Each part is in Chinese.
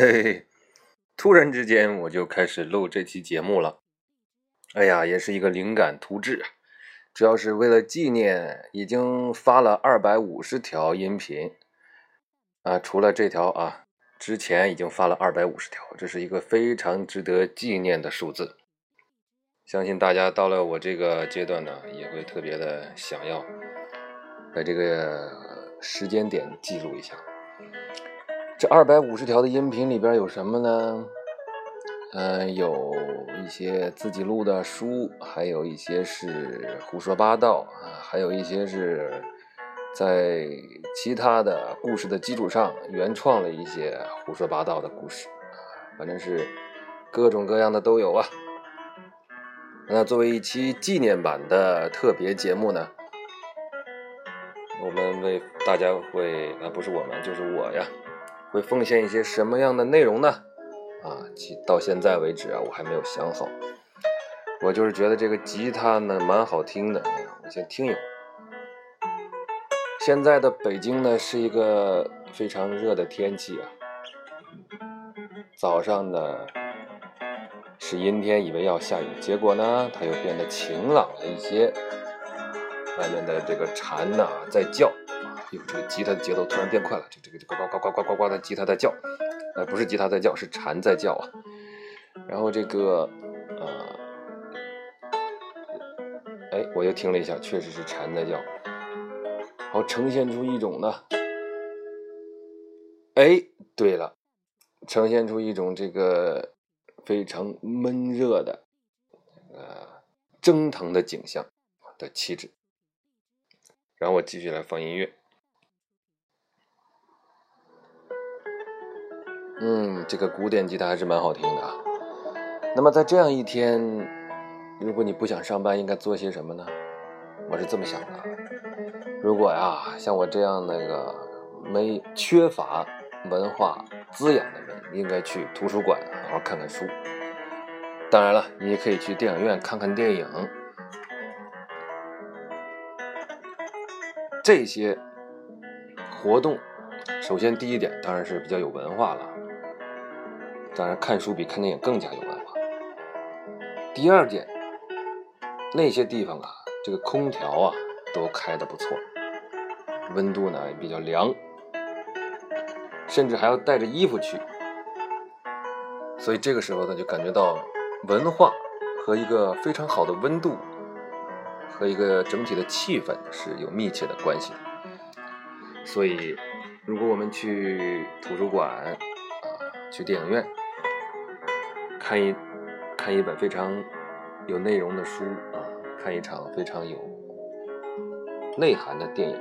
嘿，突然之间我就开始录这期节目了。哎呀，也是一个灵感突至，主要是为了纪念已经发了二百五十条音频啊。除了这条啊，之前已经发了二百五十条，这是一个非常值得纪念的数字。相信大家到了我这个阶段呢，也会特别的想要把这个时间点记录一下。这二百五十条的音频里边有什么呢？嗯，有一些自己录的书，还有一些是胡说八道啊，还有一些是在其他的故事的基础上原创了一些胡说八道的故事，反正是各种各样的都有啊。那作为一期纪念版的特别节目呢，我们为大家会啊，不是我们，就是我呀。会奉献一些什么样的内容呢？啊，到现在为止啊，我还没有想好。我就是觉得这个吉他呢蛮好听的，我先听一会儿。现在的北京呢是一个非常热的天气啊，早上呢是阴天，以为要下雨，结果呢它又变得晴朗了一些。外面的这个蝉呐在叫。哟，这个吉他的节奏突然变快了，这这个这呱呱呱呱呱呱呱的吉他在叫，呃，不是吉他在叫，是蝉在叫啊。然后这个，呃，哎，我又听了一下，确实是蝉在叫，然后呈现出一种呢，哎，对了，呈现出一种这个非常闷热的，呃，蒸腾的景象的气质。然后我继续来放音乐。嗯，这个古典吉他还是蛮好听的。那么在这样一天，如果你不想上班，应该做些什么呢？我是这么想的：如果呀，像我这样那个没缺乏文化滋养的人，应该去图书馆好好看看书。当然了，你也可以去电影院看看电影。这些活动，首先第一点当然是比较有文化了。当然，看书比看电影更加有文化。第二点，那些地方啊，这个空调啊都开的不错，温度呢也比较凉，甚至还要带着衣服去。所以这个时候呢，就感觉到文化和一个非常好的温度和一个整体的气氛是有密切的关系。所以，如果我们去图书馆啊，去电影院。看一看一本非常有内容的书啊，看一场非常有内涵的电影，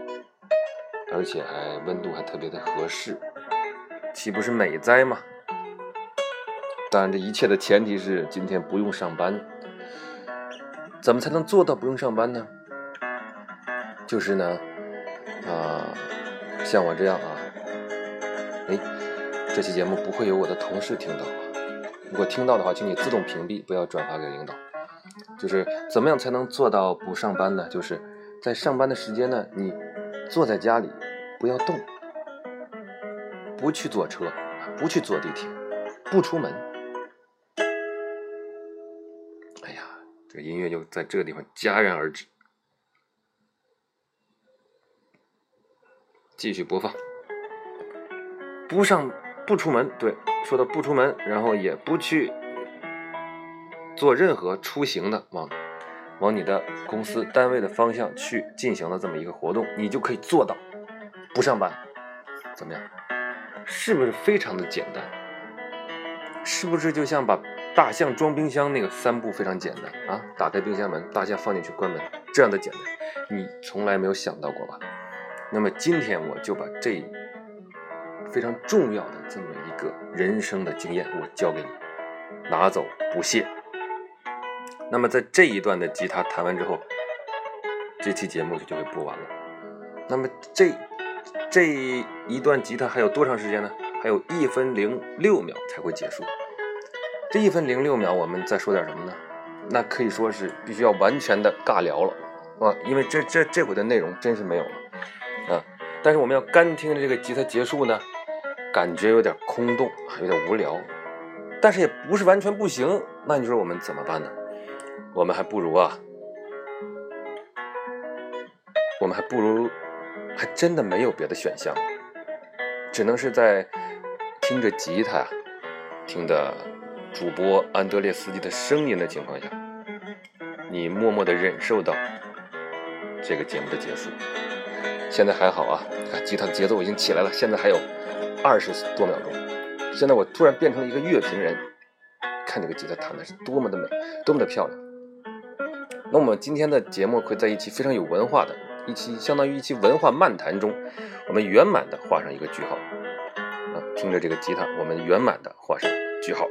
而且还温度还特别的合适，岂不是美哉吗？当然，这一切的前提是今天不用上班。怎么才能做到不用上班呢？就是呢，啊，像我这样啊，哎，这期节目不会有我的同事听到。如果听到的话，请你自动屏蔽，不要转发给领导。就是怎么样才能做到不上班呢？就是在上班的时间呢，你坐在家里，不要动，不去坐车，不去坐地铁，不出门。哎呀，这个音乐就在这个地方戛然而止。继续播放，不上不出门，对。说的不出门，然后也不去做任何出行的，往往你的公司单位的方向去进行的这么一个活动，你就可以做到不上班，怎么样？是不是非常的简单？是不是就像把大象装冰箱那个三步非常简单啊？打开冰箱门，大象放进去，关门，这样的简单，你从来没有想到过吧？那么今天我就把这。非常重要的这么一个人生的经验，我教给你，拿走不谢。那么在这一段的吉他弹完之后，这期节目就就会播完了。那么这这一段吉他还有多长时间呢？还有一分零六秒才会结束。这一分零六秒，我们再说点什么呢？那可以说是必须要完全的尬聊了啊，因为这这这回的内容真是没有了啊。但是我们要干听这个吉他结束呢。感觉有点空洞，还有点无聊，但是也不是完全不行。那你说我们怎么办呢？我们还不如啊，我们还不如，还真的没有别的选项，只能是在听着吉他，听着主播安德烈斯基的声音的情况下，你默默的忍受到这个节目的结束。现在还好啊，看吉他的节奏已经起来了，现在还有二十多秒钟。现在我突然变成了一个乐评人，看这个吉他弹的是多么的美，多么的漂亮。那我们今天的节目会在一期非常有文化的一期，相当于一期文化漫谈中，我们圆满的画上一个句号。啊，听着这个吉他，我们圆满的画上句号。